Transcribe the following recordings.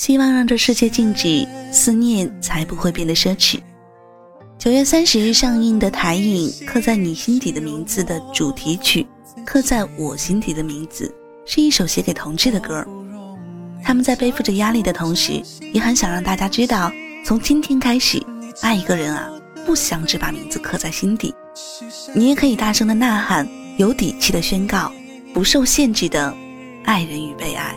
希望让这世界静止，思念才不会变得奢侈。九月三十日上映的台影《刻在你心底的名字》的主题曲《刻在我心底的名字》是一首写给同志的歌。他们在背负着压力的同时，也很想让大家知道，从今天开始，爱一个人啊，不想只把名字刻在心底，你也可以大声的呐喊，有底气的宣告，不受限制的爱人与被爱。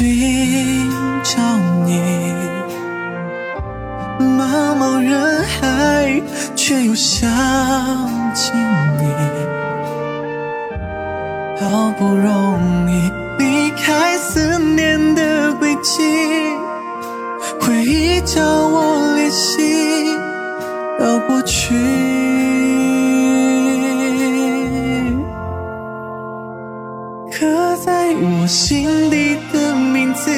寻找你，茫茫人海，却又想起你。好不容易离开思念的轨迹，回忆叫我联系到过去。刻在我心底的名字，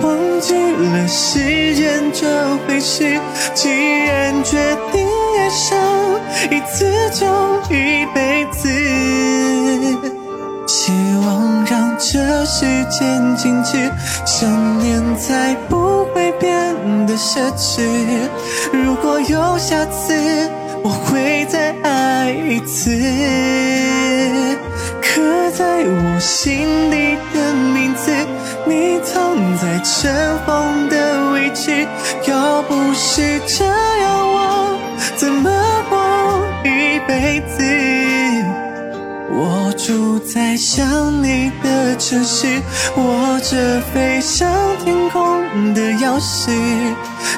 忘记了时间这回事。既然决定爱上一次就一辈子，希望让这时间静止，想念才不会变得奢侈。如果有下次，我会再爱一次。刻在我心底的名字，在尘封的位置。要不是这样，我怎么过一辈子？我住在想你的城市，握着飞向天空的钥匙。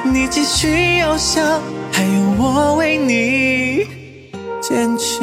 你继续翱翔，还有我为你坚持。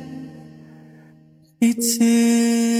一次。